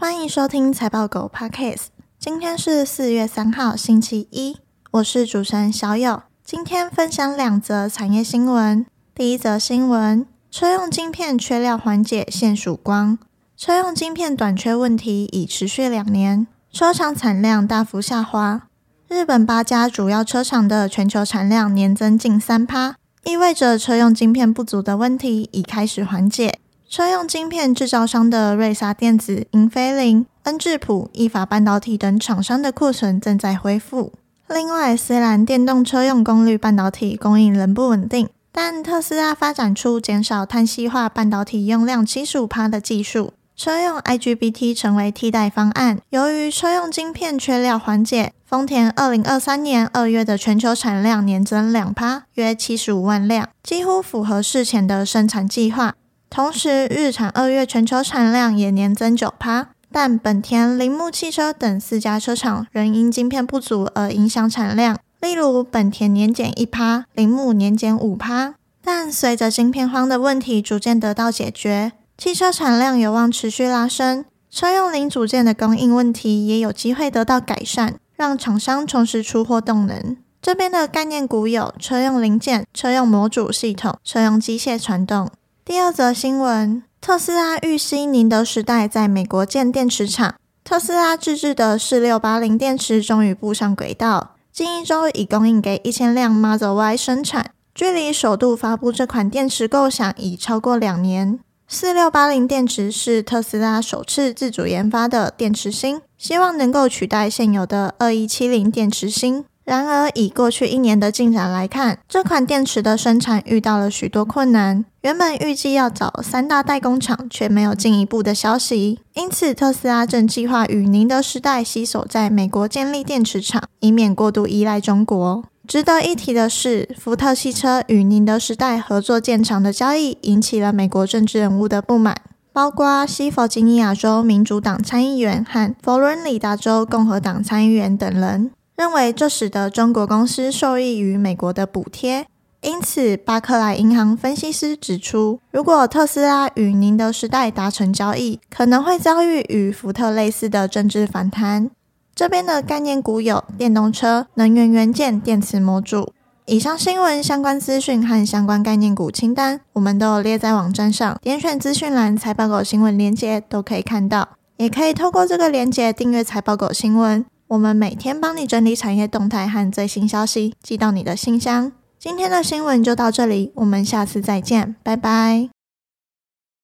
欢迎收听财报狗 Podcast。今天是四月三号，星期一，我是主持人小友。今天分享两则产业新闻。第一则新闻：车用晶片缺料缓解现曙光。车用晶片短缺问题已持续两年，车厂产量大幅下滑。日本八家主要车厂的全球产量年增近三趴，意味着车用晶片不足的问题已开始缓解。车用晶片制造商的瑞萨电子、英飞凌、恩智浦、意法半导体等厂商的库存正在恢复。另外，虽然电动车用功率半导体供应仍不稳定，但特斯拉发展出减少碳矽化半导体用量七十五趴的技术，车用 IGBT 成为替代方案。由于车用晶片缺料缓解，丰田二零二三年二月的全球产量年增两趴，约七十五万辆，几乎符合事前的生产计划。同时，日产二月全球产量也年增九趴，但本田、铃木汽车等四家车厂仍因晶片不足而影响产量。例如，本田年减一趴，铃木年减五趴。但随着晶片荒的问题逐渐得到解决，汽车产量有望持续拉升，车用零组件的供应问题也有机会得到改善，让厂商重拾出货动能。这边的概念股有车用零件、车用模组系统、车用机械传动。第二则新闻：特斯拉预携宁德时代在美国建电池厂。特斯拉自制的四六八零电池终于步上轨道，近一周已供应给一千辆 Model Y 生产。距离首度发布这款电池构想已超过两年。四六八零电池是特斯拉首次自主研发的电池芯，希望能够取代现有的二一七零电池芯。然而，以过去一年的进展来看，这款电池的生产遇到了许多困难。原本预计要找三大代工厂，却没有进一步的消息。因此，特斯拉正计划与宁德时代携手在美国建立电池厂，以免过度依赖中国。值得一提的是，福特汽车与宁德时代合作建厂的交易，引起了美国政治人物的不满，包括西弗吉尼亚州民主党参议员和佛罗里达州共和党参议员等人。认为这使得中国公司受益于美国的补贴，因此巴克莱银行分析师指出，如果特斯拉与宁德时代达成交易，可能会遭遇与福特类似的政治反弹。这边的概念股有电动车、能源元件、电池模组。以上新闻相关资讯和相关概念股清单，我们都有列在网站上，点选资讯栏财报狗新闻链接都可以看到，也可以透过这个链接订阅财报狗新闻。我们每天帮你整理产业动态和最新消息，寄到你的信箱。今天的新闻就到这里，我们下次再见，拜拜。